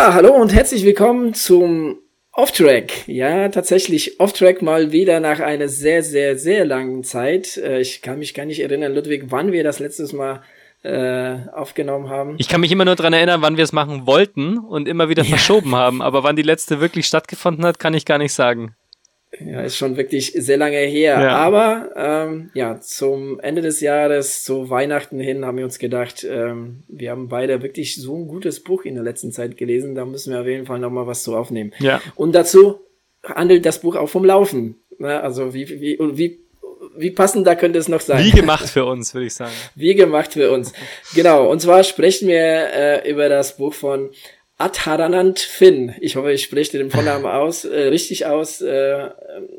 Ja, hallo und herzlich willkommen zum Off-Track. Ja, tatsächlich Off-Track mal wieder nach einer sehr, sehr, sehr langen Zeit. Äh, ich kann mich gar nicht erinnern, Ludwig, wann wir das letztes Mal äh, aufgenommen haben. Ich kann mich immer nur dran erinnern, wann wir es machen wollten und immer wieder ja. verschoben haben. Aber wann die letzte wirklich stattgefunden hat, kann ich gar nicht sagen. Ja, ist schon wirklich sehr lange her. Ja. Aber ähm, ja, zum Ende des Jahres, zu Weihnachten hin, haben wir uns gedacht, ähm, wir haben beide wirklich so ein gutes Buch in der letzten Zeit gelesen. Da müssen wir auf jeden Fall nochmal was zu aufnehmen. Ja. Und dazu handelt das Buch auch vom Laufen. Ne? Also wie, wie, wie, wie passend da könnte es noch sein. Wie gemacht für uns, würde ich sagen. Wie gemacht für uns. Genau. Und zwar sprechen wir äh, über das Buch von Adharanand Finn. Ich hoffe, ich spreche den Vornamen aus, äh, richtig aus. Äh,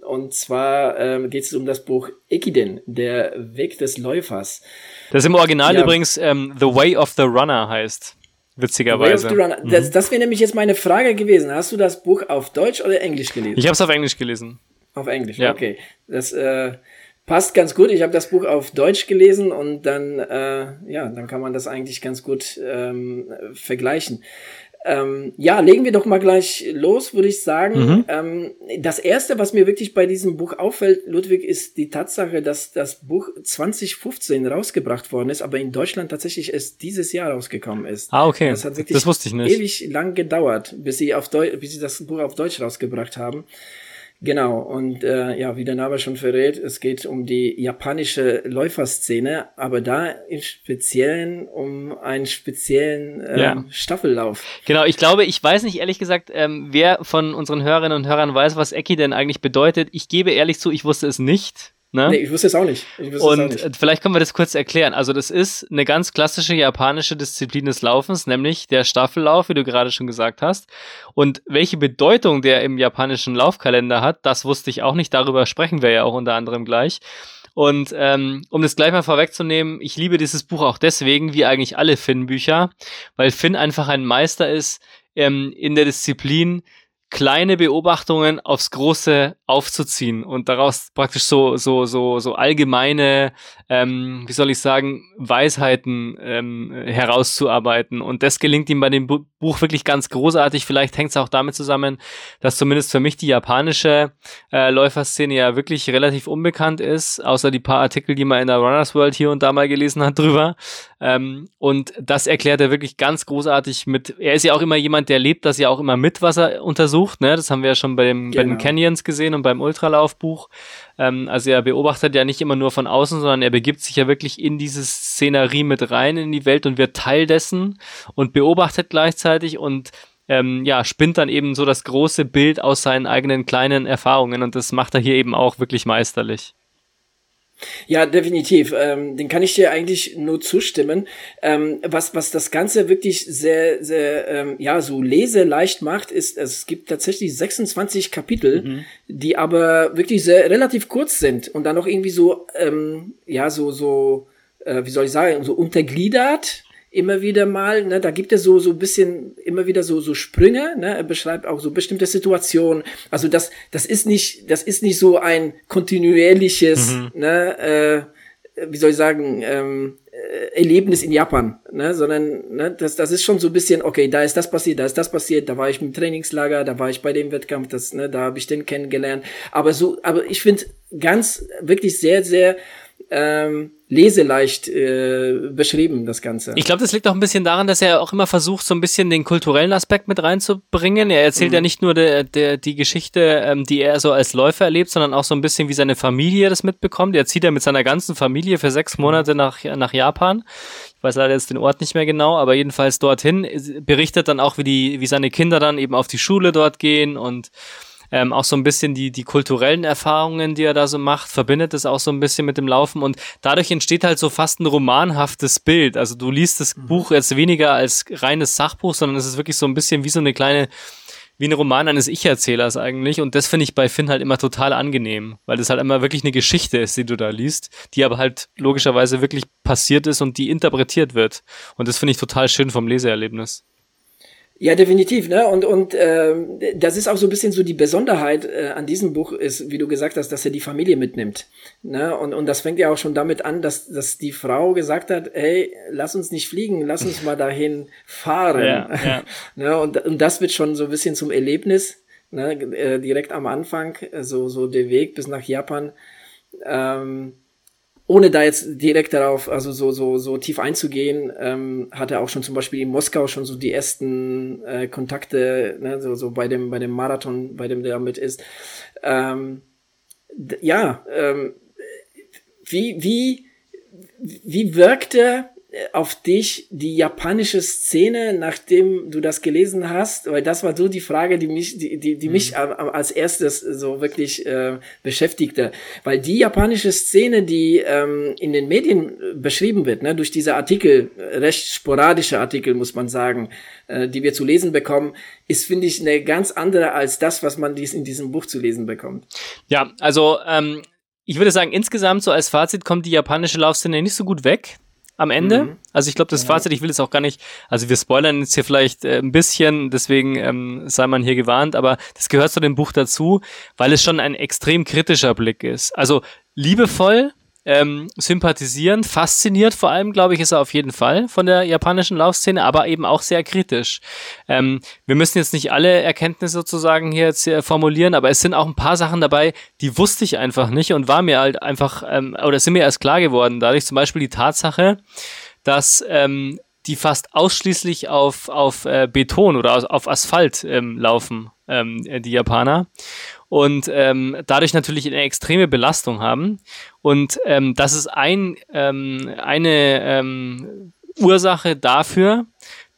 und zwar äh, geht es um das Buch Ekiden, der Weg des Läufers. Das im Original ja. übrigens ähm, The Way of the Runner heißt. Witzigerweise. The Way of the Runner. Das, mhm. das wäre nämlich jetzt meine Frage gewesen. Hast du das Buch auf Deutsch oder Englisch gelesen? Ich habe es auf Englisch gelesen. Auf Englisch, ja. okay. Das äh, passt ganz gut. Ich habe das Buch auf Deutsch gelesen und dann, äh, ja, dann kann man das eigentlich ganz gut ähm, vergleichen. Ähm, ja, legen wir doch mal gleich los, würde ich sagen. Mhm. Ähm, das erste, was mir wirklich bei diesem Buch auffällt, Ludwig, ist die Tatsache, dass das Buch 2015 rausgebracht worden ist, aber in Deutschland tatsächlich erst dieses Jahr rausgekommen ist. Ah, okay. Das hat wirklich das wusste ich nicht. ewig lang gedauert, bis sie auf Deu bis sie das Buch auf Deutsch rausgebracht haben. Genau, und äh, ja, wie der Name schon verrät, es geht um die japanische Läuferszene, aber da im Speziellen um einen speziellen ähm, ja. Staffellauf. Genau, ich glaube, ich weiß nicht ehrlich gesagt, ähm, wer von unseren Hörerinnen und Hörern weiß, was Eki denn eigentlich bedeutet. Ich gebe ehrlich zu, ich wusste es nicht. Ne? Nee, ich wusste es auch nicht. und auch nicht. vielleicht können wir das kurz erklären. Also das ist eine ganz klassische japanische Disziplin des Laufens, nämlich der Staffellauf, wie du gerade schon gesagt hast. Und welche Bedeutung der im japanischen Laufkalender hat, das wusste ich auch nicht. Darüber sprechen wir ja auch unter anderem gleich. Und ähm, um das gleich mal vorwegzunehmen, ich liebe dieses Buch auch deswegen, wie eigentlich alle Finn-Bücher, weil Finn einfach ein Meister ist ähm, in der Disziplin, kleine Beobachtungen aufs Große aufzuziehen und daraus praktisch so so so so allgemeine ähm, wie soll ich sagen Weisheiten ähm, herauszuarbeiten. Und das gelingt ihm bei dem Bu Buch wirklich ganz großartig. Vielleicht hängt es auch damit zusammen dass zumindest für mich die japanische äh, Läuferszene ja wirklich relativ unbekannt ist außer die paar Artikel die man in der Runners World hier und da mal gelesen hat drüber ähm, und das erklärt er wirklich ganz großartig mit er ist ja auch immer jemand der lebt das ja auch immer mit was er untersucht ne das haben wir ja schon bei, dem, genau. bei den genau. Canyons gesehen und beim Ultralaufbuch. Ähm, also er beobachtet ja nicht immer nur von außen, sondern er begibt sich ja wirklich in diese Szenerie mit rein in die Welt und wird Teil dessen und beobachtet gleichzeitig und ähm, ja, spinnt dann eben so das große Bild aus seinen eigenen kleinen Erfahrungen und das macht er hier eben auch wirklich meisterlich. Ja, definitiv. Ähm, den kann ich dir eigentlich nur zustimmen. Ähm, was, was das Ganze wirklich sehr, sehr, ähm, ja, so leseleicht macht, ist, es gibt tatsächlich 26 Kapitel, mhm. die aber wirklich sehr relativ kurz sind und dann noch irgendwie so, ähm, ja, so, so, äh, wie soll ich sagen, so untergliedert immer wieder mal, ne, da gibt er so so ein bisschen immer wieder so so Sprünge, ne, er beschreibt auch so bestimmte Situationen. Also das das ist nicht das ist nicht so ein kontinuierliches, mhm. ne, äh, wie soll ich sagen, ähm, äh, Erlebnis in Japan, ne, sondern ne, das das ist schon so ein bisschen okay, da ist das passiert, da ist das passiert, da war ich im Trainingslager, da war ich bei dem Wettkampf, das ne, da habe ich den kennengelernt, aber so aber ich finde ganz wirklich sehr sehr ähm, leseleicht äh, beschrieben, das Ganze. Ich glaube, das liegt auch ein bisschen daran, dass er auch immer versucht, so ein bisschen den kulturellen Aspekt mit reinzubringen. Er erzählt mhm. ja nicht nur der, der, die Geschichte, ähm, die er so als Läufer erlebt, sondern auch so ein bisschen, wie seine Familie das mitbekommt. Er zieht ja mit seiner ganzen Familie für sechs mhm. Monate nach, nach Japan. Ich weiß leider jetzt den Ort nicht mehr genau, aber jedenfalls dorthin berichtet dann auch, wie die, wie seine Kinder dann eben auf die Schule dort gehen und ähm, auch so ein bisschen die, die kulturellen Erfahrungen, die er da so macht, verbindet es auch so ein bisschen mit dem Laufen und dadurch entsteht halt so fast ein romanhaftes Bild. Also du liest das mhm. Buch jetzt weniger als reines Sachbuch, sondern es ist wirklich so ein bisschen wie so eine kleine wie ein Roman eines Ich-Erzählers eigentlich. Und das finde ich bei Finn halt immer total angenehm, weil das halt immer wirklich eine Geschichte ist, die du da liest, die aber halt logischerweise wirklich passiert ist und die interpretiert wird. Und das finde ich total schön vom Leseerlebnis. Ja, definitiv, ne? Und und äh, das ist auch so ein bisschen so die Besonderheit äh, an diesem Buch ist, wie du gesagt hast, dass er die Familie mitnimmt, ne? Und und das fängt ja auch schon damit an, dass dass die Frau gesagt hat, hey, lass uns nicht fliegen, lass uns mal dahin fahren, ja, ja. ne? Und und das wird schon so ein bisschen zum Erlebnis, ne? Äh, direkt am Anfang, so so der Weg bis nach Japan. Ähm, ohne da jetzt direkt darauf, also so, so, so tief einzugehen, ähm, hat er auch schon zum Beispiel in Moskau schon so die ersten äh, Kontakte, ne, so, so bei dem, bei dem Marathon, bei dem der mit ist. Ähm, ja, ähm, wie, wie, wie wirkte auf dich die japanische Szene, nachdem du das gelesen hast? Weil das war so die Frage, die mich, die, die, die mhm. mich als erstes so wirklich äh, beschäftigte. Weil die japanische Szene, die ähm, in den Medien beschrieben wird, ne, durch diese Artikel, recht sporadische Artikel, muss man sagen, äh, die wir zu lesen bekommen, ist, finde ich, eine ganz andere als das, was man dies in diesem Buch zu lesen bekommt. Ja, also ähm, ich würde sagen, insgesamt so als Fazit kommt die japanische Laufszene nicht so gut weg am Ende. Mhm. Also ich glaube, das genau. Fazit, ich will es auch gar nicht, also wir spoilern jetzt hier vielleicht äh, ein bisschen, deswegen ähm, sei man hier gewarnt, aber das gehört zu dem Buch dazu, weil es schon ein extrem kritischer Blick ist. Also liebevoll, ähm, sympathisieren, fasziniert vor allem, glaube ich, ist er auf jeden Fall von der japanischen Laufszene, aber eben auch sehr kritisch. Ähm, wir müssen jetzt nicht alle Erkenntnisse sozusagen hier jetzt äh, formulieren, aber es sind auch ein paar Sachen dabei, die wusste ich einfach nicht und war mir halt einfach, ähm, oder sind mir erst klar geworden, dadurch zum Beispiel die Tatsache, dass ähm, die fast ausschließlich auf, auf äh, Beton oder auf Asphalt ähm, laufen, ähm, die Japaner und ähm, dadurch natürlich eine extreme Belastung haben. Und ähm, das ist ein, ähm, eine ähm, Ursache dafür,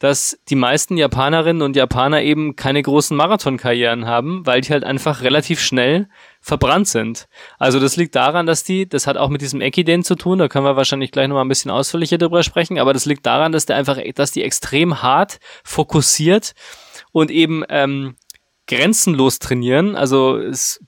dass die meisten Japanerinnen und Japaner eben keine großen Marathonkarrieren haben, weil die halt einfach relativ schnell verbrannt sind. Also das liegt daran, dass die, das hat auch mit diesem Ekiden zu tun, da können wir wahrscheinlich gleich nochmal ein bisschen ausführlicher drüber sprechen, aber das liegt daran, dass der einfach, dass die extrem hart fokussiert und eben ähm, grenzenlos trainieren, also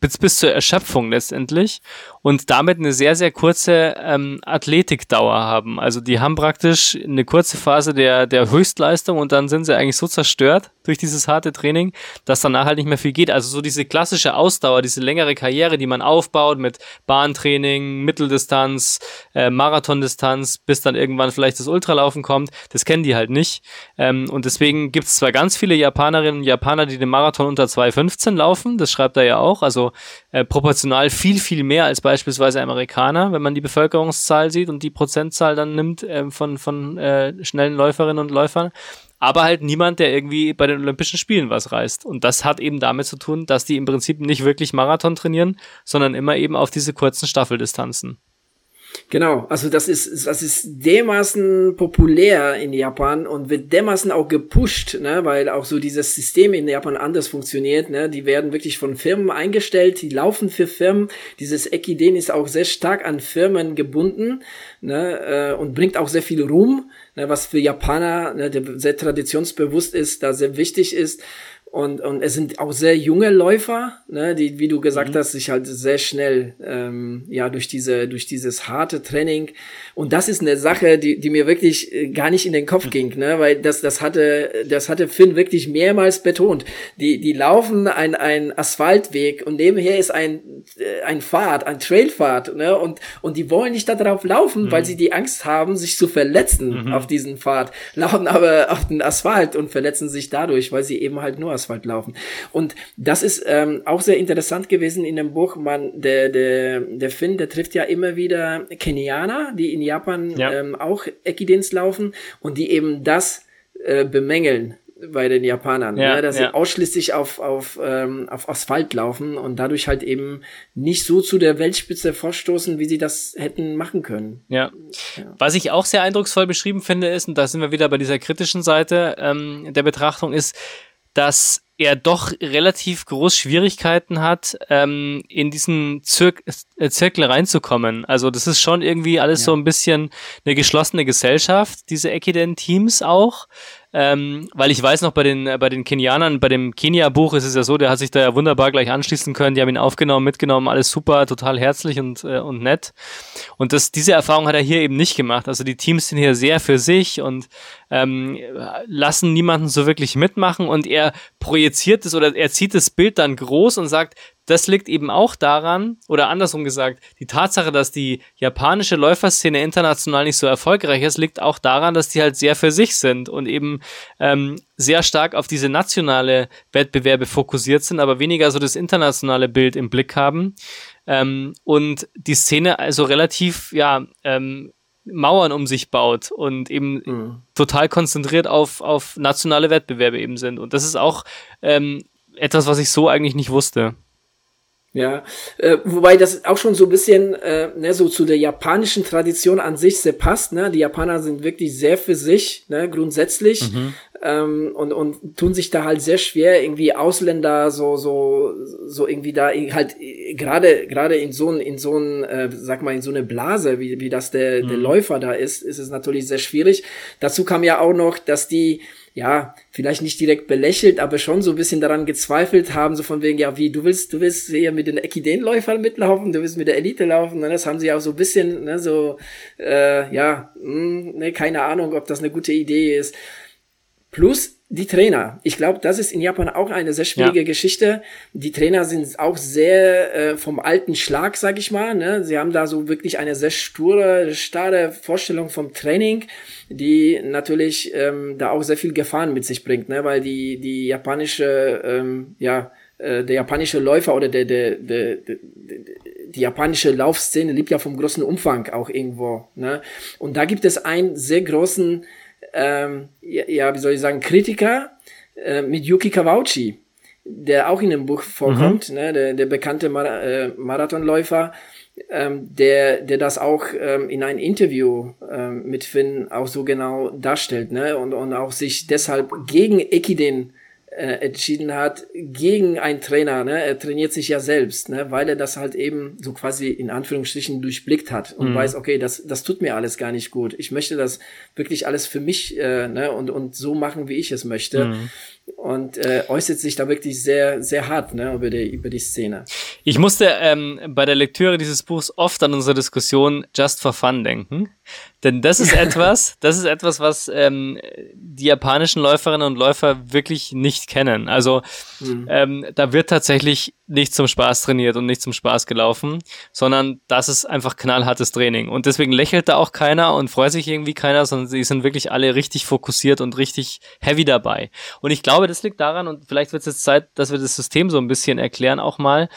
bis, bis zur Erschöpfung letztendlich und damit eine sehr, sehr kurze ähm, Athletikdauer haben. Also die haben praktisch eine kurze Phase der, der Höchstleistung und dann sind sie eigentlich so zerstört durch dieses harte Training, dass danach halt nicht mehr viel geht. Also so diese klassische Ausdauer, diese längere Karriere, die man aufbaut mit Bahntraining, Mitteldistanz, äh, Marathondistanz, bis dann irgendwann vielleicht das Ultralaufen kommt, das kennen die halt nicht. Ähm, und deswegen gibt es zwar ganz viele Japanerinnen und Japaner, die den Marathon unter 2,15 laufen, das schreibt er ja auch, also äh, proportional viel, viel mehr als beispielsweise Amerikaner, wenn man die Bevölkerungszahl sieht und die Prozentzahl dann nimmt äh, von, von äh, schnellen Läuferinnen und Läufern aber halt niemand, der irgendwie bei den Olympischen Spielen was reißt. Und das hat eben damit zu tun, dass die im Prinzip nicht wirklich Marathon trainieren, sondern immer eben auf diese kurzen Staffeldistanzen. Genau, also das ist, das ist dermaßen populär in Japan und wird dermaßen auch gepusht, ne, weil auch so dieses System in Japan anders funktioniert, ne, die werden wirklich von Firmen eingestellt, die laufen für Firmen, dieses Ekiden ist auch sehr stark an Firmen gebunden, ne, äh, und bringt auch sehr viel Ruhm, ne, was für Japaner, ne, der sehr traditionsbewusst ist, da sehr wichtig ist und, und es sind auch sehr junge Läufer, ne, die, wie du gesagt mhm. hast, sich halt sehr schnell ähm, ja durch diese durch dieses harte Training und das ist eine Sache, die, die mir wirklich äh, gar nicht in den Kopf ging, ne, weil das das hatte das hatte Finn wirklich mehrmals betont. Die die laufen ein ein Asphaltweg und nebenher ist ein äh, ein Pfad, ein Trailpfad, ne, und und die wollen nicht da drauf laufen, mhm. weil sie die Angst haben, sich zu verletzen mhm. auf diesen Pfad, laufen aber auf den Asphalt und verletzen sich dadurch, weil sie eben halt nur Asphalt Asphalt laufen. Und das ist ähm, auch sehr interessant gewesen in dem Buch. Man, der, der, der Finn, der trifft ja immer wieder Kenianer, die in Japan ja. ähm, auch Ekidins laufen und die eben das äh, bemängeln bei den Japanern, ja, ne? dass ja. sie ausschließlich auf, auf, ähm, auf Asphalt laufen und dadurch halt eben nicht so zu der Weltspitze vorstoßen, wie sie das hätten machen können. Ja. ja. Was ich auch sehr eindrucksvoll beschrieben finde, ist, und da sind wir wieder bei dieser kritischen Seite ähm, der Betrachtung, ist, dass er doch relativ groß Schwierigkeiten hat, ähm, in diesen Zir äh, Zirkel reinzukommen. Also das ist schon irgendwie alles ja. so ein bisschen eine geschlossene Gesellschaft, diese Ekiden-Teams auch. Ähm, weil ich weiß noch, bei den, äh, bei den Kenianern, bei dem Kenia-Buch ist es ja so, der hat sich da ja wunderbar gleich anschließen können, die haben ihn aufgenommen, mitgenommen, alles super, total herzlich und, äh, und nett. Und das, diese Erfahrung hat er hier eben nicht gemacht. Also die Teams sind hier sehr für sich und ähm, lassen niemanden so wirklich mitmachen und er projiziert es oder er zieht das Bild dann groß und sagt, das liegt eben auch daran, oder andersrum gesagt, die Tatsache, dass die japanische Läuferszene international nicht so erfolgreich ist, liegt auch daran, dass die halt sehr für sich sind und eben ähm, sehr stark auf diese nationale Wettbewerbe fokussiert sind, aber weniger so das internationale Bild im Blick haben. Ähm, und die Szene also relativ, ja, ähm, Mauern um sich baut und eben mhm. total konzentriert auf, auf nationale Wettbewerbe eben sind. Und das ist auch ähm, etwas, was ich so eigentlich nicht wusste. Ja, äh, wobei das auch schon so ein bisschen äh, ne, so zu der japanischen Tradition an sich sehr passt. Ne? Die Japaner sind wirklich sehr für sich, ne, grundsätzlich. Mhm. Ähm, und, und tun sich da halt sehr schwer, irgendwie Ausländer so, so, so irgendwie da halt gerade, gerade in so ein, in so ein, äh, sag mal, in so eine Blase, wie, wie das der, mhm. der Läufer da ist, ist es natürlich sehr schwierig. Dazu kam ja auch noch, dass die, ja, vielleicht nicht direkt belächelt, aber schon so ein bisschen daran gezweifelt haben, so von wegen, ja, wie, du willst, du willst hier mit den Ekiden-Läufern mitlaufen, du willst mit der Elite laufen, ne? das haben sie auch so ein bisschen, ne, so, äh, ja, mh, hm, ne, keine Ahnung, ob das eine gute Idee ist. Plus, die Trainer. Ich glaube, das ist in Japan auch eine sehr schwierige ja. Geschichte. Die Trainer sind auch sehr äh, vom alten Schlag, sag ich mal. Ne? Sie haben da so wirklich eine sehr sture, starre Vorstellung vom Training, die natürlich ähm, da auch sehr viel Gefahren mit sich bringt, ne? weil die die japanische ähm, ja äh, der japanische Läufer oder der, der, der, der, die japanische Laufszene lebt ja vom großen Umfang auch irgendwo. Ne? Und da gibt es einen sehr großen ähm, ja, wie soll ich sagen, Kritiker äh, mit Yuki Kawauchi, der auch in dem Buch vorkommt, mhm. ne, der, der bekannte Mar äh, Marathonläufer, ähm, der, der das auch ähm, in einem Interview ähm, mit Finn auch so genau darstellt, ne, und, und auch sich deshalb gegen Ekiden äh, entschieden hat gegen einen Trainer. Ne? Er trainiert sich ja selbst, ne? weil er das halt eben so quasi in Anführungsstrichen durchblickt hat und mhm. weiß, okay, das, das tut mir alles gar nicht gut. Ich möchte das wirklich alles für mich äh, ne? und, und so machen, wie ich es möchte. Mhm und äh, äußert sich da wirklich sehr, sehr hart ne, über, die, über die Szene. Ich musste ähm, bei der Lektüre dieses Buchs oft an unsere Diskussion Just for Fun denken. Denn das ist etwas, das ist etwas, was ähm, die japanischen Läuferinnen und Läufer wirklich nicht kennen. Also mhm. ähm, da wird tatsächlich nicht zum Spaß trainiert und nicht zum Spaß gelaufen, sondern das ist einfach knallhartes Training. Und deswegen lächelt da auch keiner und freut sich irgendwie keiner, sondern sie sind wirklich alle richtig fokussiert und richtig heavy dabei. Und ich glaube, das liegt daran, und vielleicht wird es jetzt Zeit, dass wir das System so ein bisschen erklären auch mal.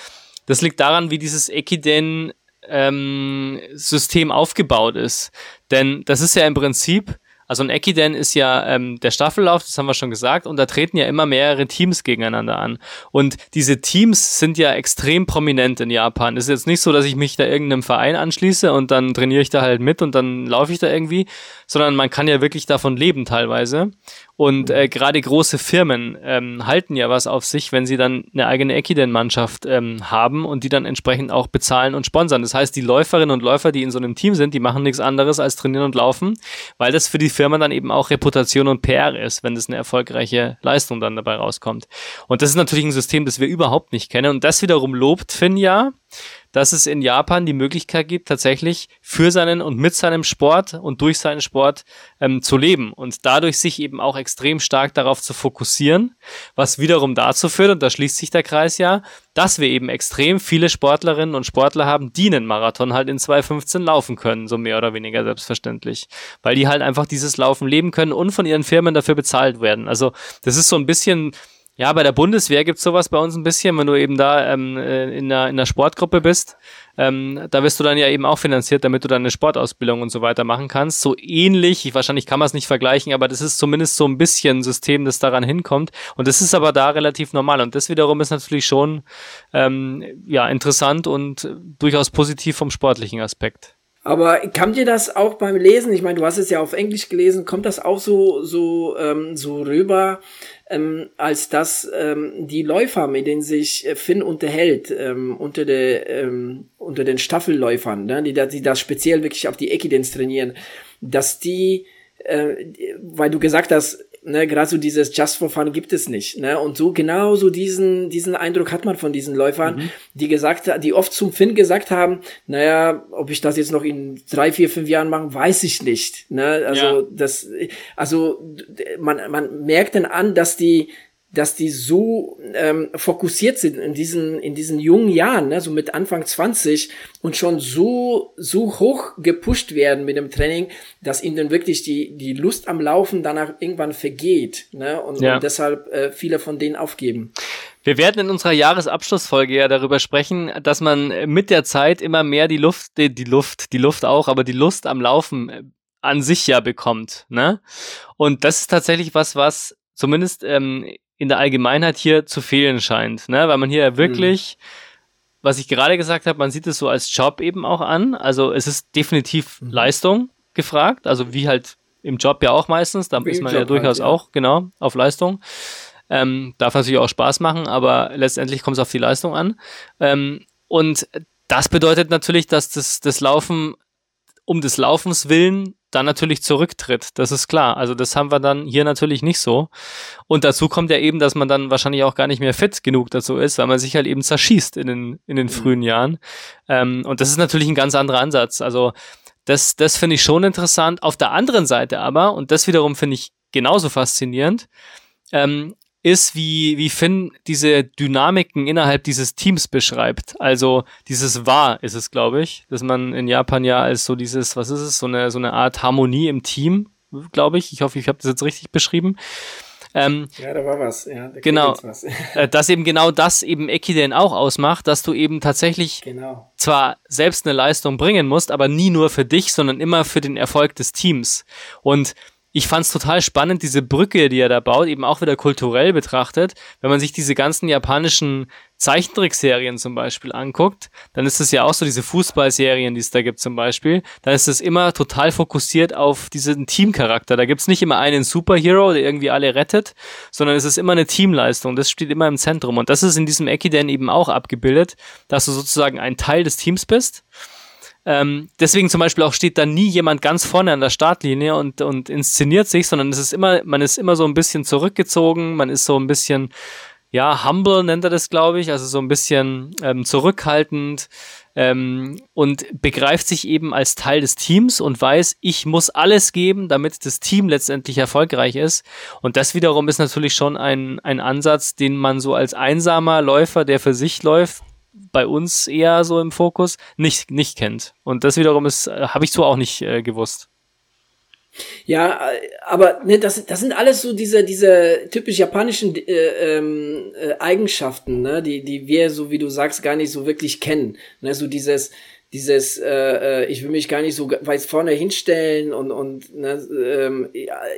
Das liegt daran, wie dieses Ekiden ähm, System aufgebaut ist. Denn das ist ja im Prinzip, also ein Ekiden ist ja ähm, der Staffellauf, das haben wir schon gesagt, und da treten ja immer mehrere Teams gegeneinander an. Und diese Teams sind ja extrem prominent in Japan. Es ist jetzt nicht so, dass ich mich da irgendeinem Verein anschließe und dann trainiere ich da halt mit und dann laufe ich da irgendwie, sondern man kann ja wirklich davon leben teilweise. Und äh, gerade große Firmen ähm, halten ja was auf sich, wenn sie dann eine eigene Ekiden-Mannschaft ähm, haben und die dann entsprechend auch bezahlen und sponsern. Das heißt, die Läuferinnen und Läufer, die in so einem Team sind, die machen nichts anderes als trainieren und laufen, weil das für die Firma dann eben auch Reputation und PR ist, wenn das eine erfolgreiche Leistung dann dabei rauskommt. Und das ist natürlich ein System, das wir überhaupt nicht kennen. Und das wiederum lobt Finn ja, dass es in Japan die Möglichkeit gibt, tatsächlich für seinen und mit seinem Sport und durch seinen Sport ähm, zu leben und dadurch sich eben auch extrem stark darauf zu fokussieren, was wiederum dazu führt, und da schließt sich der Kreis ja, dass wir eben extrem viele Sportlerinnen und Sportler haben, die einen Marathon halt in 2.15 laufen können, so mehr oder weniger selbstverständlich, weil die halt einfach dieses Laufen leben können und von ihren Firmen dafür bezahlt werden. Also das ist so ein bisschen ja, bei der Bundeswehr gibt's sowas bei uns ein bisschen, wenn du eben da ähm, äh, in, der, in der Sportgruppe bist. Ähm, da wirst du dann ja eben auch finanziert, damit du dann eine Sportausbildung und so weiter machen kannst. So ähnlich, wahrscheinlich kann man es nicht vergleichen, aber das ist zumindest so ein bisschen ein System, das daran hinkommt. Und das ist aber da relativ normal. Und das wiederum ist natürlich schon ähm, ja interessant und durchaus positiv vom sportlichen Aspekt. Aber kam dir das auch beim Lesen? Ich meine, du hast es ja auf Englisch gelesen. Kommt das auch so so ähm, so rüber, ähm, als dass ähm, die Läufer, mit denen sich äh, Finn unterhält, ähm, unter, der, ähm, unter den Staffelläufern, ne, die, die das speziell wirklich auf die Ekidens trainieren, dass die, äh, weil du gesagt hast, ne, gerade so dieses Just for Fun gibt es nicht, ne, und so genau so diesen, diesen Eindruck hat man von diesen Läufern, mhm. die gesagt, die oft zum Finn gesagt haben, naja, ob ich das jetzt noch in drei, vier, fünf Jahren machen, weiß ich nicht, ne, also ja. das, also man, man merkt dann an, dass die, dass die so ähm, fokussiert sind in diesen in diesen jungen Jahren, ne, so mit Anfang 20 und schon so so hoch gepusht werden mit dem Training, dass ihnen dann wirklich die die Lust am Laufen danach irgendwann vergeht, ne, und, ja. und deshalb äh, viele von denen aufgeben. Wir werden in unserer Jahresabschlussfolge ja darüber sprechen, dass man mit der Zeit immer mehr die Luft, die, die Luft, die Luft auch, aber die Lust am Laufen äh, an sich ja bekommt, ne? Und das ist tatsächlich was, was zumindest ähm, in der Allgemeinheit hier zu fehlen scheint, ne? weil man hier wirklich, mhm. was ich gerade gesagt habe, man sieht es so als Job eben auch an. Also es ist definitiv mhm. Leistung gefragt, also wie halt im Job ja auch meistens, da wie ist man ja durchaus halt, ja. auch genau auf Leistung. Ähm, darf natürlich auch Spaß machen, aber letztendlich kommt es auf die Leistung an. Ähm, und das bedeutet natürlich, dass das, das Laufen um des Laufens willen dann natürlich zurücktritt. Das ist klar. Also das haben wir dann hier natürlich nicht so. Und dazu kommt ja eben, dass man dann wahrscheinlich auch gar nicht mehr fit genug dazu ist, weil man sich halt eben zerschießt in den, in den mhm. frühen Jahren. Ähm, und das ist natürlich ein ganz anderer Ansatz. Also das, das finde ich schon interessant. Auf der anderen Seite aber, und das wiederum finde ich genauso faszinierend, ähm, ist, wie, wie Finn diese Dynamiken innerhalb dieses Teams beschreibt. Also dieses Wahr ist es, glaube ich, dass man in Japan ja als so dieses, was ist es, so eine, so eine Art Harmonie im Team, glaube ich. Ich hoffe, ich habe das jetzt richtig beschrieben. Ähm, ja, da war was. Ja, da genau. Was. Äh, dass eben genau das eben Ekiden auch ausmacht, dass du eben tatsächlich genau. zwar selbst eine Leistung bringen musst, aber nie nur für dich, sondern immer für den Erfolg des Teams. Und ich fand es total spannend, diese Brücke, die er da baut, eben auch wieder kulturell betrachtet. Wenn man sich diese ganzen japanischen Zeichentrickserien zum Beispiel anguckt, dann ist es ja auch so diese Fußballserien, die es da gibt zum Beispiel. Dann ist es immer total fokussiert auf diesen Teamcharakter. Da gibt es nicht immer einen Superhero, der irgendwie alle rettet, sondern es ist immer eine Teamleistung. Das steht immer im Zentrum. Und das ist in diesem Ekiden eben auch abgebildet, dass du sozusagen ein Teil des Teams bist ähm, deswegen zum Beispiel auch steht da nie jemand ganz vorne an der Startlinie und, und inszeniert sich, sondern es ist immer, man ist immer so ein bisschen zurückgezogen, man ist so ein bisschen, ja, humble nennt er das, glaube ich, also so ein bisschen ähm, zurückhaltend ähm, und begreift sich eben als Teil des Teams und weiß, ich muss alles geben, damit das Team letztendlich erfolgreich ist. Und das wiederum ist natürlich schon ein, ein Ansatz, den man so als einsamer Läufer, der für sich läuft, bei uns eher so im Fokus nicht, nicht kennt. Und das wiederum ist, äh, habe ich so auch nicht äh, gewusst. Ja, äh, aber ne, das, das sind alles so diese, diese typisch japanischen äh, ähm, äh, Eigenschaften, ne, die, die wir, so wie du sagst, gar nicht so wirklich kennen. Ne, so dieses, dieses, äh, äh, ich will mich gar nicht so weit vorne hinstellen und, und ne, ähm,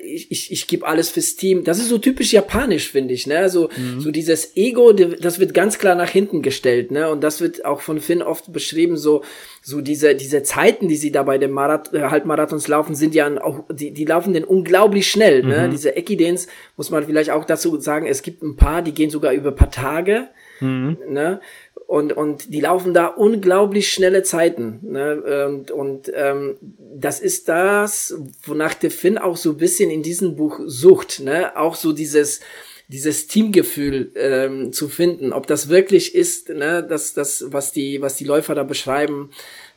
ich, ich, ich gebe alles fürs Team. Das ist so typisch japanisch, finde ich. Ne? So, mhm. so dieses Ego, das wird ganz klar nach hinten gestellt. Ne? Und das wird auch von Finn oft beschrieben, so, so diese, diese Zeiten, die sie da bei den Marath äh, Halbmarathons laufen, sind ja auch, die, die laufen denn unglaublich schnell. Ne? Mhm. Ne? Diese Ekidens muss man vielleicht auch dazu sagen, es gibt ein paar, die gehen sogar über paar Tage. Mhm. Ne? Und, und die laufen da unglaublich schnelle Zeiten. Ne? Und, und ähm, das ist das, wonach der Finn auch so ein bisschen in diesem Buch sucht. Ne? Auch so dieses, dieses Teamgefühl ähm, zu finden, ob das wirklich ist, ne, das, das, was die, was die Läufer da beschreiben.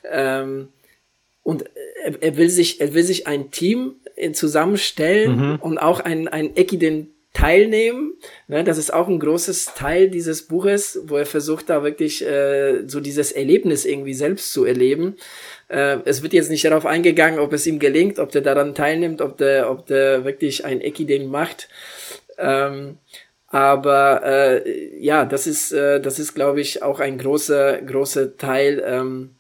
Ähm, und er, er will sich, er will sich ein Team zusammenstellen mhm. und auch ein, ein Ekiden teilnehmen. Ne, das ist auch ein großes Teil dieses Buches, wo er versucht, da wirklich äh, so dieses Erlebnis irgendwie selbst zu erleben. Äh, es wird jetzt nicht darauf eingegangen, ob es ihm gelingt, ob der daran teilnimmt, ob der, ob der wirklich ein Ecki-Ding macht. Ähm, aber äh, ja, das ist, äh, das ist, glaube ich, auch ein großer, großer Teil. Ähm,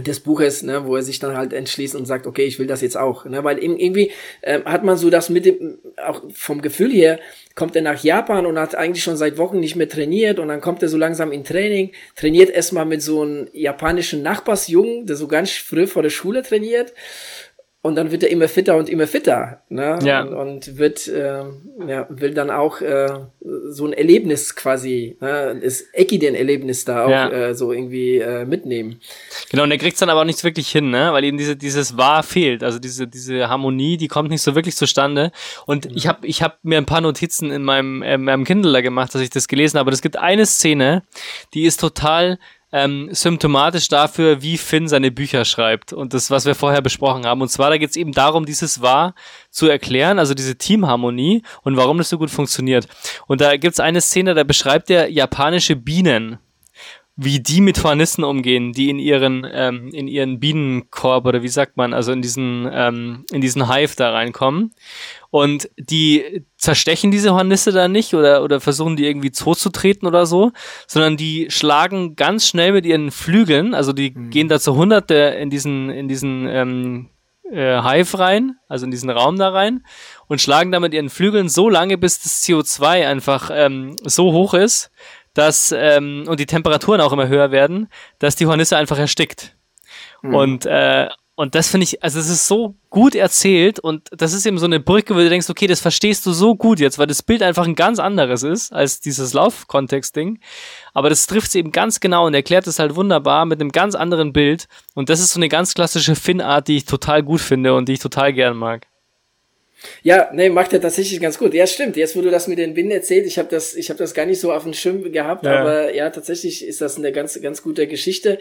des Buches, ne, wo er sich dann halt entschließt und sagt, okay, ich will das jetzt auch, ne, weil irgendwie äh, hat man so das mit dem, auch vom Gefühl her, kommt er nach Japan und hat eigentlich schon seit Wochen nicht mehr trainiert und dann kommt er so langsam in Training, trainiert erstmal mit so einem japanischen Nachbarsjungen, der so ganz früh vor der Schule trainiert und dann wird er immer fitter und immer fitter. Ne? Ja. Und, und wird, äh, ja, will dann auch äh, so ein Erlebnis quasi, ne? das Ekiden-Erlebnis da auch Ja. äh, so irgendwie äh, mitnehmen. Genau, und er kriegt dann aber auch nichts wirklich hin, ne? Weil eben diese, dieses Wahr fehlt. Also diese, diese Harmonie, die kommt nicht so wirklich zustande. Und ich habe ich hab mir ein paar Notizen in meinem, äh, meinem Kindle da gemacht, dass ich das gelesen habe. Es gibt eine Szene, die ist total ähm, symptomatisch dafür, wie Finn seine Bücher schreibt. Und das, was wir vorher besprochen haben. Und zwar, da geht es eben darum, dieses Wahr zu erklären, also diese Teamharmonie und warum das so gut funktioniert. Und da gibt es eine Szene, da beschreibt er japanische Bienen wie die mit Hornissen umgehen, die in ihren ähm, in ihren Bienenkorb oder wie sagt man, also in diesen ähm, in diesen Hive da reinkommen. Und die zerstechen diese Hornisse da nicht oder oder versuchen die irgendwie zuzutreten oder so, sondern die schlagen ganz schnell mit ihren Flügeln, also die gehen da zu Hunderte in diesen in diesen ähm, äh, Hive rein, also in diesen Raum da rein und schlagen da mit ihren Flügeln so lange, bis das CO2 einfach ähm, so hoch ist, dass ähm, und die Temperaturen auch immer höher werden, dass die Hornisse einfach erstickt. Und äh, und das finde ich, also es ist so gut erzählt und das ist eben so eine Brücke, wo du denkst, okay, das verstehst du so gut jetzt, weil das Bild einfach ein ganz anderes ist als dieses Laufkontext-Ding. Aber das trifft es eben ganz genau und erklärt es halt wunderbar mit einem ganz anderen Bild. Und das ist so eine ganz klassische Finn-Art, die ich total gut finde und die ich total gern mag. Ja, nee, macht er tatsächlich ganz gut. Ja, stimmt. Jetzt, wo du das mit den Binden erzählt, ich habe das, ich habe das gar nicht so auf dem Schirm gehabt, Ja. aber ja, tatsächlich ist das eine ganz, ganz gute Geschichte.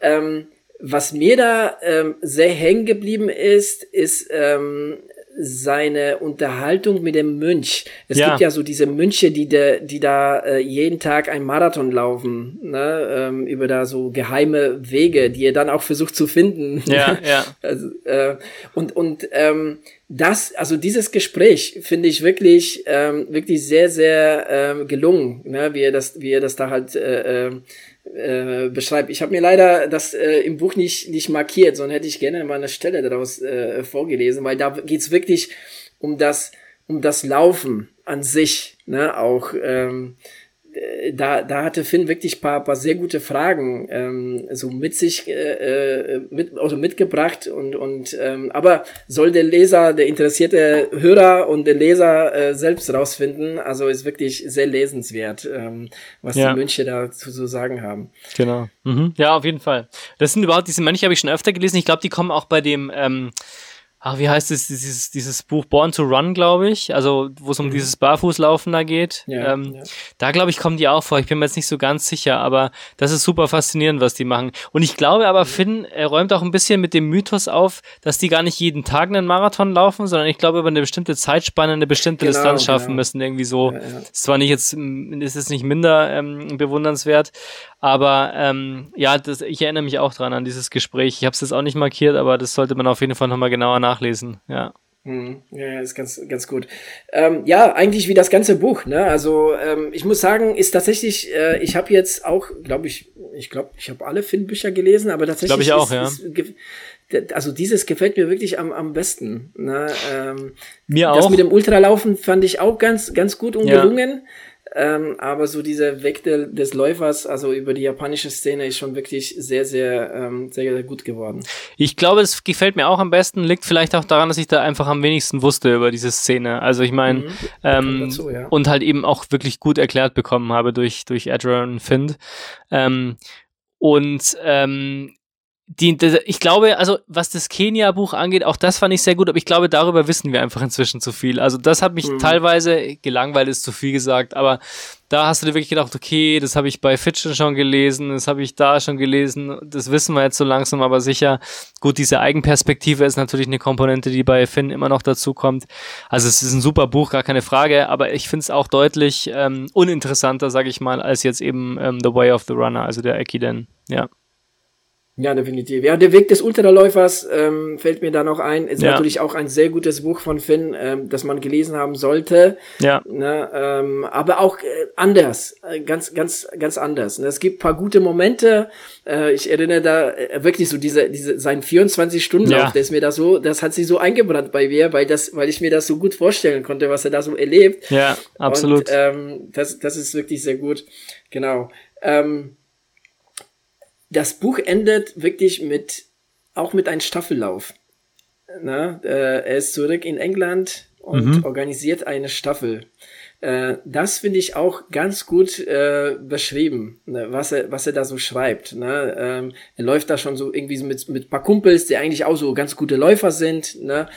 Ähm, was mir da ähm, sehr hängen geblieben ist, ist ähm, seine Unterhaltung mit dem Mönch. Es Ja. gibt ja so diese Mönche, die, de, die da äh, jeden Tag einen Marathon laufen, ne, ähm, über da so geheime Wege, die er dann auch versucht zu finden. Ja, ja. Also, äh, und und ähm, das, also dieses Gespräch finde ich wirklich ähm, wirklich sehr sehr ähm, gelungen, ne? wie er das wie er das da halt äh, äh, beschreibt. Ich habe mir leider das äh, im Buch nicht nicht markiert, sondern hätte ich gerne mal eine Stelle daraus äh, vorgelesen, weil da geht's wirklich um das um das Laufen an sich, ne? Auch ähm, äh, da, da hatte Finn wirklich paar, paar sehr gute Fragen ähm, so mit sich äh, äh, mit, also mitgebracht und und ähm, aber soll der Leser, der interessierte Hörer und der Leser äh, selbst rausfinden. Also ist wirklich sehr lesenswert, ähm, was Ja. die Mönche da zu sagen haben. Genau. Mhm. Ja, auf jeden Fall. Das sind überhaupt, diese Mönche habe ich schon öfter gelesen. Ich glaube, die kommen auch bei dem, ähm, ach, wie heißt es, dieses, dieses Buch Born to Run, glaube ich. Also, wo es um dieses Barfußlaufen da geht. Ja, ähm, ja. Da, glaube ich, kommen die auch vor. Ich bin mir jetzt nicht so ganz sicher, aber das ist super faszinierend, was die machen. Und ich glaube aber, Finn, er räumt auch ein bisschen mit dem Mythos auf, dass die gar nicht jeden Tag einen Marathon laufen, sondern ich glaube, über eine bestimmte Zeitspanne eine bestimmte Genau, Distanz schaffen genau. müssen. Irgendwie so. Ja. Ist zwar nicht jetzt, mm, ist es nicht minder ähm, bewundernswert, aber ähm, ja, das, ich erinnere mich auch dran an dieses Gespräch. Ich habe es jetzt auch nicht markiert, aber das sollte man auf jeden Fall nochmal genauer nachlesen. Ja. Mhm. Ja, ja, ist ganz, ganz gut. Ähm, ja, eigentlich wie das ganze Buch. Ne? Also ähm, ich muss sagen, ist tatsächlich. Äh, ich habe jetzt auch, glaube ich, ich glaube, ich habe alle Finn-Bücher gelesen, aber tatsächlich. Ich auch, ist, ja. Ist, also dieses gefällt mir wirklich am, am besten. Ne? Ähm, Mir das auch. mit dem Ultralaufen fand ich auch ganz, ganz gut und Ja. Ähm, aber so dieser Weg de, des Läufers, also über die japanische Szene, ist schon wirklich sehr, sehr, ähm, sehr, sehr gut geworden. Ich glaube, es gefällt mir auch am besten. Liegt vielleicht auch daran, dass ich da einfach am wenigsten wusste über diese Szene. Also ich meine, Mhm. ähm, dazu, ja. und halt eben auch wirklich gut erklärt bekommen habe durch, durch Adrian Find. Ähm, und ähm, die, die, ich glaube, also was das Kenia-Buch angeht, auch das fand ich sehr gut, aber ich glaube, darüber wissen wir einfach inzwischen zu viel. Also das hat mich Mhm. teilweise, gelangweilt ist zu viel gesagt, aber da hast du dir wirklich gedacht, okay, das habe ich bei Fitchen schon gelesen, das habe ich da schon gelesen, das wissen wir jetzt so langsam, aber sicher. Gut, diese Eigenperspektive ist natürlich eine Komponente, die bei Finn immer noch dazu kommt. Also es ist ein super Buch, gar keine Frage, aber ich finde es auch deutlich ähm, uninteressanter, sage ich mal, als jetzt eben ähm, The Way of the Runner, also der Ekiden. Ja. Ja, definitiv. Ja, der Weg des Ultraläufers ähm, fällt mir da noch ein. Ist Ja. natürlich auch ein sehr gutes Buch von Finn, ähm, das man gelesen haben sollte. Ja. Ne, ähm, aber auch äh, anders, äh, ganz, ganz, ganz anders. Ne, es gibt paar gute Momente. Äh, ich erinnere da äh, wirklich so diese, diese sein 24-Stunden-Lauf, Ja. der ist mir da so, das hat sich so eingebrannt bei mir, weil das, weil ich mir das so gut vorstellen konnte, was er da so erlebt. Ja, absolut. Und, ähm, das, das ist wirklich sehr gut. Genau. Ähm, das Buch endet wirklich mit, auch mit einem Staffellauf. Na, äh, er ist zurück in England und mhm. organisiert eine Staffel. Äh, das finde ich auch ganz gut äh, beschrieben, ne, was er was er da so schreibt. Ne? Ähm, er läuft da schon so irgendwie mit mit paar Kumpels, die eigentlich auch so ganz gute Läufer sind, ne?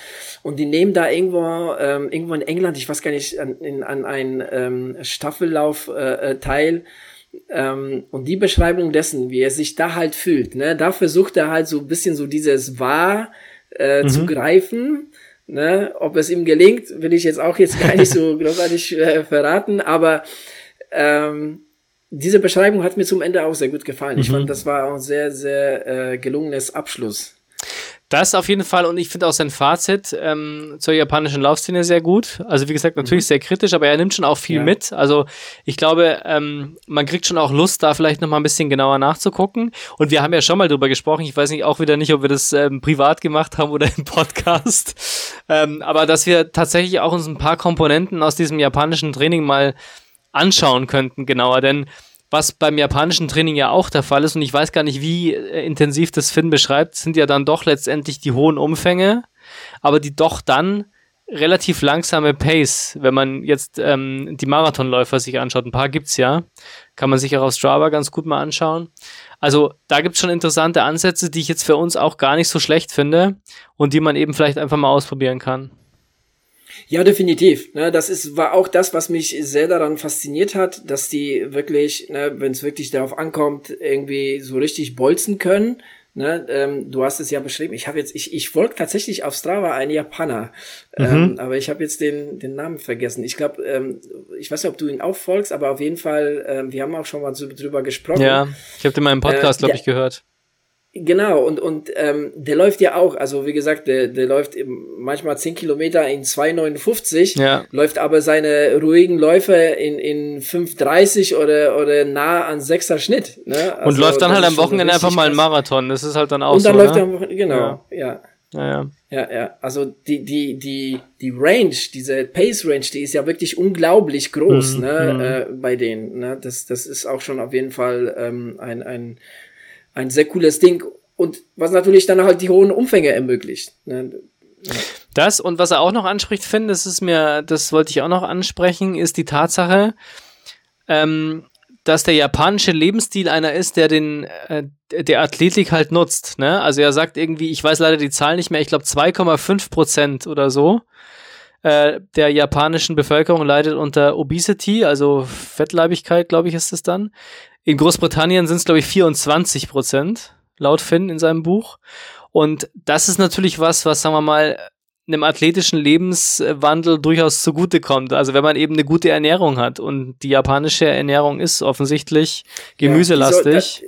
Und die nehmen da irgendwo ähm, irgendwo in England, ich weiß gar nicht, an, in, an einen ähm, Staffellauf äh, äh, teil. Ähm, und die Beschreibung dessen, wie er sich da halt fühlt, ne, da versucht er halt so ein bisschen so dieses Wahr äh, mhm. zu greifen Ne? Ob es ihm gelingt, will ich jetzt auch jetzt gar nicht so großartig äh, verraten, aber ähm, diese Beschreibung hat mir zum Ende auch sehr gut gefallen. Mhm. Ich fand, das war auch ein sehr, sehr äh, gelungenes Abschluss. Das auf jeden Fall und ich finde auch sein Fazit ähm, zur japanischen Laufszene sehr gut. Also wie gesagt, natürlich mhm. sehr kritisch, aber er nimmt schon auch viel ja. mit. Also ich glaube, ähm, man kriegt schon auch Lust, da vielleicht nochmal ein bisschen genauer nachzugucken. Und wir haben ja schon mal drüber gesprochen. Ich weiß nicht auch wieder nicht, ob wir das ähm, privat gemacht haben oder im Podcast. Ähm, aber dass wir tatsächlich auch uns ein paar Komponenten aus diesem japanischen Training mal anschauen könnten, genauer. Denn was beim japanischen Training ja auch der Fall ist, und ich weiß gar nicht, wie äh, intensiv das Finn beschreibt, sind ja dann doch letztendlich die hohen Umfänge, aber die doch dann relativ langsame Pace, wenn man jetzt ähm, die Marathonläufer sich anschaut. Ein paar gibt's ja. Kann man sich auch auf Strava ganz gut mal anschauen. Also da gibt's schon interessante Ansätze, die ich jetzt für uns auch gar nicht so schlecht finde und die man eben vielleicht einfach mal ausprobieren kann. Ja, definitiv. Ne, das ist, war auch das, was mich sehr daran fasziniert hat, dass die wirklich, ne, wenn es wirklich darauf ankommt, irgendwie so richtig bolzen können. Ne, ähm, du hast es ja beschrieben. Ich habe jetzt, ich, ich folge tatsächlich auf Strava einen Japaner, mhm. ähm, aber ich habe jetzt den, den Namen vergessen. Ich glaube, ähm, ich weiß nicht, ob du ihn auch folgst, aber auf jeden Fall, ähm, wir haben auch schon mal drüber gesprochen. Ja, ich habe den mal im Podcast, äh, glaube ich, gehört. Genau, und, und ähm, der läuft ja auch, also wie gesagt, der, der läuft manchmal 10 Kilometer in 2,59, ja. läuft aber seine ruhigen Läufe in, in 5,30 oder, oder nah an 6er Schnitt. Ne? Also, und läuft dann halt am Wochenende einfach mal einen Marathon, das ist halt dann auch. Und dann so, läuft ne? er am Wochenende, genau, ja. ja. Ja, ja. Ja, ja. Also die, die, die, die Range, diese Pace Range, die ist ja wirklich unglaublich groß, mhm, ne, mhm. Äh, bei denen. Ne? Das, das ist auch schon auf jeden Fall ähm, ein, ein ein sehr cooles Ding und was natürlich dann halt die hohen Umfänge ermöglicht. Ne? Das und was er auch noch anspricht, Finn, das ist mir, das wollte ich auch noch ansprechen, ist die Tatsache, ähm, dass der japanische Lebensstil einer ist, der den äh, der Athletik halt nutzt. Ne? Also er sagt irgendwie, ich weiß leider die Zahl nicht mehr, ich glaube 2,5 Prozent oder so äh, der japanischen Bevölkerung leidet unter Obesity, also Fettleibigkeit, glaube ich, ist es dann. In Großbritannien sind es, glaube ich, 24 Prozent, laut Finn in seinem Buch. Und das ist natürlich was, was, sagen wir mal, einem athletischen Lebenswandel durchaus zugutekommt. Also wenn man eben eine gute Ernährung hat. Und die japanische Ernährung ist offensichtlich gemüselastig. Ja,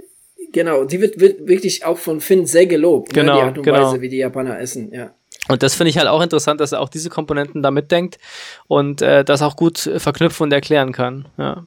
genau, die wird, wird wirklich auch von Finn sehr gelobt, genau, ne, die Art und genau. Weise, wie die Japaner essen, ja. Und das finde ich halt auch interessant, dass er auch diese Komponenten da mitdenkt und äh, das auch gut verknüpfen und erklären kann. Ja.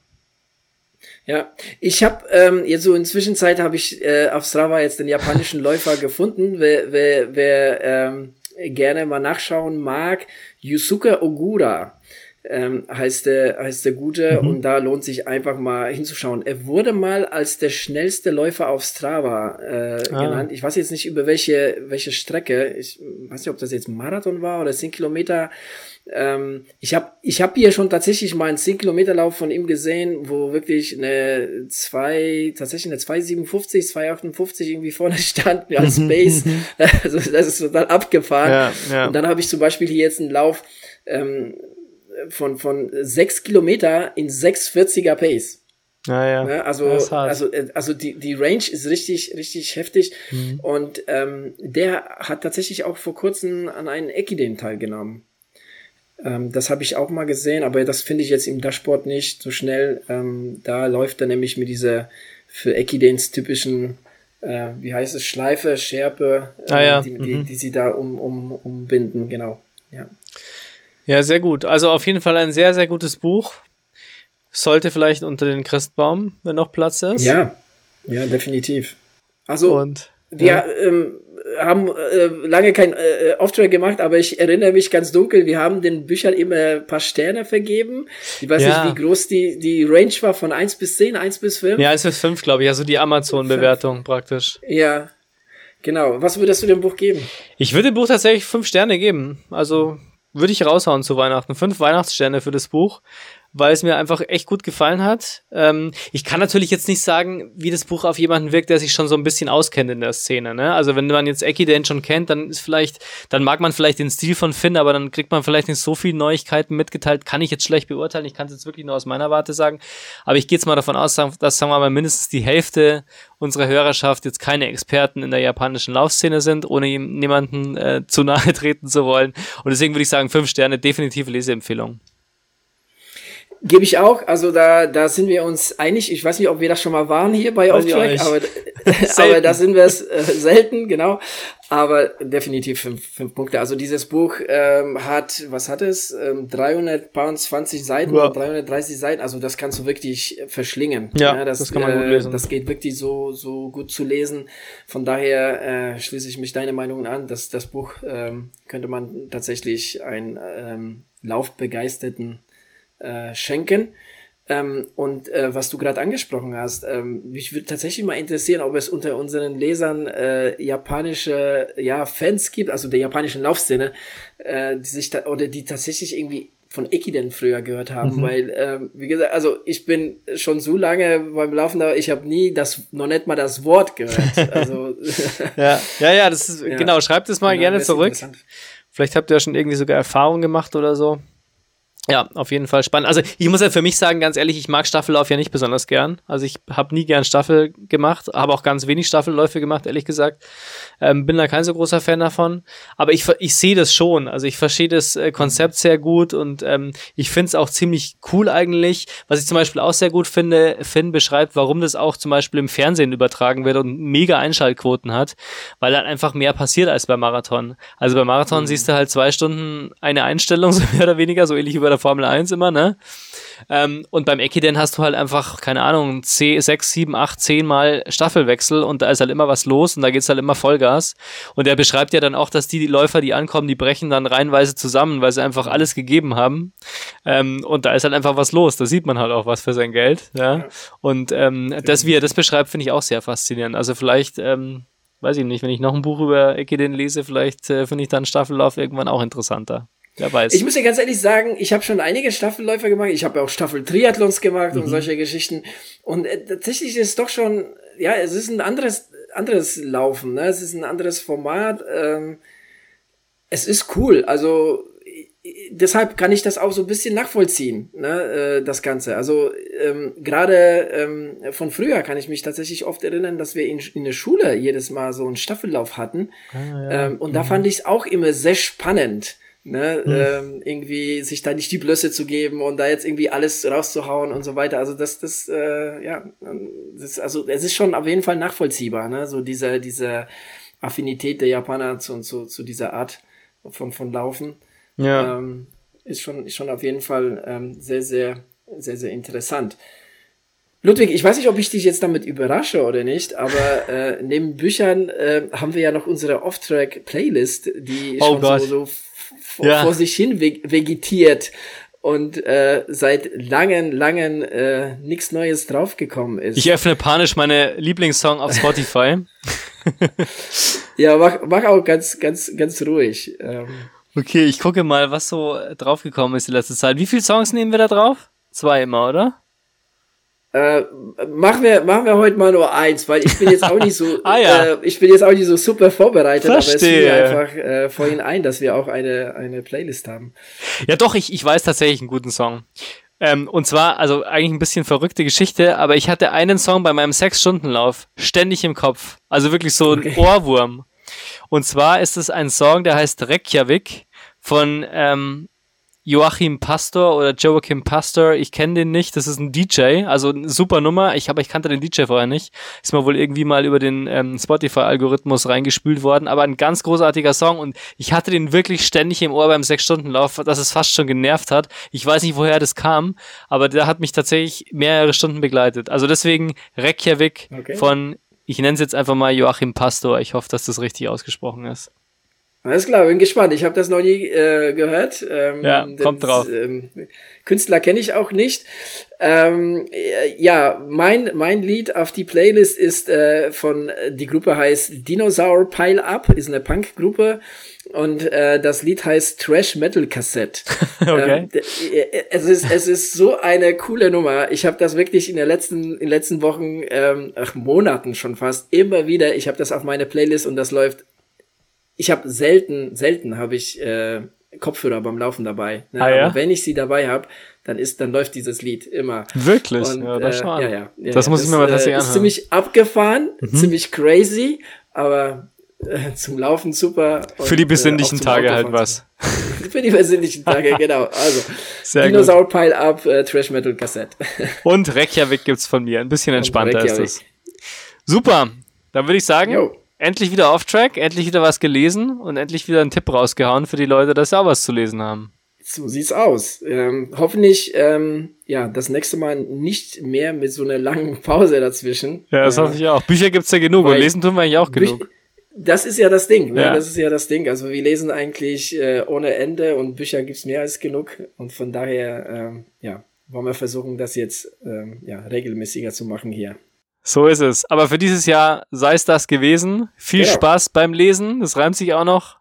Ja, ich habe ähm, jetzt so in Zwischenzeit habe ich äh, auf Strava jetzt den japanischen Läufer gefunden. Wer, wer, wer ähm, gerne mal nachschauen mag, Yusuke Ogura ähm, heißt der heißt der Gute mhm. und da lohnt sich einfach mal hinzuschauen. Er wurde mal als der schnellste Läufer auf Strava äh, ah. genannt. Ich weiß jetzt nicht über welche welche Strecke. Ich weiß nicht, ob das jetzt Marathon war oder 10 Kilometer. Ähm, ich habe ich hab hier schon tatsächlich mal einen 10 Kilometer Lauf von ihm gesehen, wo wirklich eine 2, tatsächlich eine 257, 258 irgendwie vorne stand als Base. also das ist total abgefahren. Ja, ja. Und dann habe ich zum Beispiel hier jetzt einen Lauf ähm, von, von 6 Kilometer in 640er Pace. Ja, ja. Ne? Also, also, äh, also die, die Range ist richtig, richtig heftig. Mhm. Und ähm, der hat tatsächlich auch vor kurzem an einem Ekiden teilgenommen. Ähm, das habe ich auch mal gesehen, aber das finde ich jetzt im Dashboard nicht so schnell. Ähm, da läuft er nämlich mit dieser für Ekidens typischen, äh, wie heißt es, Schleife, Schärpe, äh, ah, ja. die, die, mhm. die, sie da um, um, umbinden, genau. Ja. Ja, sehr gut. Also auf jeden Fall ein sehr, sehr gutes Buch. Sollte vielleicht unter den Christbaum, wenn noch Platz ist. Ja, ja, definitiv. Also, Und, wir, ja. ähm, haben äh, lange kein äh, Auftrag gemacht, aber ich erinnere mich ganz dunkel, wir haben den Büchern immer ein paar Sterne vergeben. Ich weiß ja. nicht, wie groß die, die Range war, von 1 bis 10, 1 bis 5. Ja, 1 bis 5, glaube ich, also die Amazon-Bewertung praktisch. Ja, Genau. Was würdest du dem Buch geben? Ich würde dem Buch tatsächlich fünf Sterne geben. Also würde ich raushauen zu Weihnachten. Fünf Weihnachtssterne für das Buch weil es mir einfach echt gut gefallen hat. Ähm, ich kann natürlich jetzt nicht sagen, wie das Buch auf jemanden wirkt, der sich schon so ein bisschen auskennt in der Szene. Ne? Also wenn man jetzt Eki den schon kennt, dann ist vielleicht, dann mag man vielleicht den Stil von Finn, aber dann kriegt man vielleicht nicht so viele Neuigkeiten mitgeteilt. Kann ich jetzt schlecht beurteilen. Ich kann es jetzt wirklich nur aus meiner Warte sagen. Aber ich gehe jetzt mal davon aus, dass sagen wir mal mindestens die Hälfte unserer Hörerschaft jetzt keine Experten in der japanischen Laufszene sind, ohne jemanden äh, zu nahe treten zu wollen. Und deswegen würde ich sagen, fünf Sterne, definitiv Leseempfehlung. Gebe ich auch. Also da, da sind wir uns einig. Ich weiß nicht, ob wir das schon mal waren hier bei Offtrack, aber, aber da sind wir es äh, selten, genau. Aber definitiv fünf, fünf Punkte. Also dieses Buch ähm, hat, was hat es? Ähm, 320 Seiten oder 330 Seiten. Also das kannst du wirklich verschlingen. Ja, ja das, das, kann man gut lesen. Äh, das geht wirklich so, so gut zu lesen. Von daher äh, schließe ich mich deine Meinung an, dass das Buch ähm, könnte man tatsächlich ein ähm, laufbegeisterten äh, schenken. Ähm, und äh, was du gerade angesprochen hast, ähm, mich würde tatsächlich mal interessieren, ob es unter unseren Lesern äh, japanische ja, Fans gibt, also der japanischen Laufszene, äh, die sich da, oder die tatsächlich irgendwie von Ekiden früher gehört haben, mhm. weil, ähm, wie gesagt, also ich bin schon so lange beim Laufen da, ich habe nie das, noch nicht mal das Wort gehört. Also, ja, ja, ja, das ist, ja. genau, schreibt es mal ja, gerne zurück. Vielleicht habt ihr ja schon irgendwie sogar Erfahrung gemacht oder so. Ja, auf jeden Fall spannend. Also ich muss ja für mich sagen, ganz ehrlich, ich mag Staffellauf ja nicht besonders gern. Also ich habe nie gern Staffel gemacht, habe auch ganz wenig Staffelläufe gemacht, ehrlich gesagt. Ähm, bin da kein so großer Fan davon. Aber ich, ich sehe das schon. Also ich verstehe das äh, Konzept sehr gut und ähm, ich finde es auch ziemlich cool eigentlich. Was ich zum Beispiel auch sehr gut finde, Finn beschreibt, warum das auch zum Beispiel im Fernsehen übertragen wird und mega Einschaltquoten hat, weil dann einfach mehr passiert als beim Marathon. Also beim Marathon mhm. siehst du halt zwei Stunden eine Einstellung, so mehr oder weniger, so ähnlich bei der Formel 1 immer, ne? Ähm, und beim Ekiden hast du halt einfach, keine Ahnung, 10, 6, 7, 8, 10 Mal Staffelwechsel und da ist halt immer was los und da geht's halt immer Vollgas. Und er beschreibt ja dann auch, dass die, die Läufer, die ankommen, die brechen dann reihenweise zusammen, weil sie einfach alles gegeben haben. Ähm, und da ist halt einfach was los. Da sieht man halt auch was für sein Geld. Ja? Und ähm, das, wie er das beschreibt, finde ich auch sehr faszinierend. Also vielleicht, ähm, weiß ich nicht, wenn ich noch ein Buch über Ekiden lese, vielleicht äh, finde ich dann Staffellauf irgendwann auch interessanter. Wer weiß. Ich muss dir ganz ehrlich sagen, ich habe schon einige Staffelläufe gemacht. Ich habe auch Staffel-Triathlons gemacht mhm. und solche Geschichten. Und äh, tatsächlich ist es doch schon, ja, es ist ein anderes, anderes Laufen. Ne? Es ist ein anderes Format. Ähm, es ist cool. Also deshalb kann ich das auch so ein bisschen nachvollziehen, ne, äh, das Ganze. Also ähm, gerade ähm, von früher kann ich mich tatsächlich oft erinnern, dass wir in, in der Schule jedes Mal so einen Staffellauf hatten. Ah, ja. ähm, und mhm. da fand ich es auch immer sehr spannend ne, hm. ähm, irgendwie sich da nicht die Blöße zu geben und da jetzt irgendwie alles rauszuhauen und so weiter. Also das, das, äh, ja, das, also es ist schon auf jeden Fall nachvollziehbar, ne, so diese, diese Affinität der Japaner zu, zu, zu dieser Art von, von Laufen. Ja. Ähm, ist schon, ist schon auf jeden Fall ähm, sehr, sehr, sehr, sehr interessant. Ludwig, ich weiß nicht, ob ich dich jetzt damit überrasche oder nicht, aber äh, neben Büchern äh, haben wir ja noch unsere Off-Track-Playlist, die oh schon Gott. so, so vor, ja. vor sich hin vegetiert und äh, seit langen, langen äh, nichts Neues draufgekommen ist. Ich öffne panisch meine Lieblingssong auf Spotify. ja, mach, mach auch ganz, ganz, ganz ruhig. Ähm. Okay, ich gucke mal, was so draufgekommen ist die letzte Zeit. Wie viele Songs nehmen wir da drauf? Zwei immer, oder? Äh, machen wir machen wir heute mal nur eins, weil ich bin jetzt auch nicht so ah, ja. äh, ich bin jetzt auch nicht so super vorbereitet, Verstehe. aber es fiel einfach äh, vorhin ein, dass wir auch eine eine Playlist haben. Ja, doch, ich ich weiß tatsächlich einen guten Song. Ähm, und zwar, also eigentlich ein bisschen verrückte Geschichte, aber ich hatte einen Song bei meinem Sechs-Stunden-Lauf ständig im Kopf. Also wirklich so ein okay. Ohrwurm. Und zwar ist es ein Song, der heißt Reykjavik von ähm, Joachim Pastor oder Joachim Pastor, ich kenne den nicht, das ist ein DJ, also eine super Nummer, ich, aber ich kannte den DJ vorher nicht, ist mal wohl irgendwie mal über den ähm, Spotify-Algorithmus reingespült worden, aber ein ganz großartiger Song und ich hatte den wirklich ständig im Ohr beim 6-Stunden-Lauf, dass es fast schon genervt hat. Ich weiß nicht, woher das kam, aber der hat mich tatsächlich mehrere Stunden begleitet. Also deswegen Reykjavik okay. von, ich nenne es jetzt einfach mal Joachim Pastor, ich hoffe, dass das richtig ausgesprochen ist. Alles klar, bin gespannt. Ich habe das noch nie äh, gehört. Ähm, ja, kommt das, drauf. Ähm, Künstler kenne ich auch nicht. Ähm, ja, mein, mein Lied auf die Playlist ist äh, von, die Gruppe heißt Dinosaur Pile Up, ist eine Punkgruppe und äh, das Lied heißt Trash Metal Cassette. okay. Ähm, äh, es, ist, es ist so eine coole Nummer. Ich habe das wirklich in, der letzten, in den letzten Wochen, ähm, ach, Monaten schon fast, immer wieder. Ich habe das auf meine Playlist und das läuft ich habe selten, selten habe ich äh, Kopfhörer beim Laufen dabei. Ne? Ah, ja? Aber wenn ich sie dabei habe, dann ist, dann läuft dieses Lied immer. Wirklich? Und, ja, das, äh, ja, ja, ja, das muss das, ich mir mal tatsächlich äh, Ist ziemlich abgefahren, mhm. ziemlich crazy, aber äh, zum Laufen super. Und, Für die besinnlichen äh, Tage halt was. Für die besinnlichen Tage, genau. Also, Sehr Dinosaur gut. Pile Up, äh, Trash Metal Kassette. und Reykjavik gibt's von mir. Ein bisschen entspannter ist es. Super. Dann würde ich sagen, Yo endlich wieder auf Track, endlich wieder was gelesen und endlich wieder einen Tipp rausgehauen für die Leute, dass sie auch was zu lesen haben. So sieht's aus. Ähm, hoffentlich, ähm, ja, das nächste Mal nicht mehr mit so einer langen Pause dazwischen. Ja, das äh, hoffe ich auch. Bücher gibt's ja genug und lesen tun wir eigentlich auch genug. Das ist ja das Ding, ne? Ja. Das ist ja das Ding. Also wir lesen eigentlich äh, ohne Ende und Bücher gibt's mehr als genug. Und von daher, ähm, ja, wollen wir versuchen, das jetzt ähm, ja, regelmäßiger zu machen hier. So ist es. Aber für dieses Jahr sei es das gewesen. Viel ja. Spaß beim Lesen. Das reimt sich auch noch.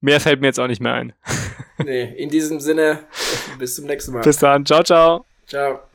Mehr fällt mir jetzt auch nicht mehr ein. nee, in diesem Sinne, bis zum nächsten Mal. Bis dann. Ciao, ciao. Ciao.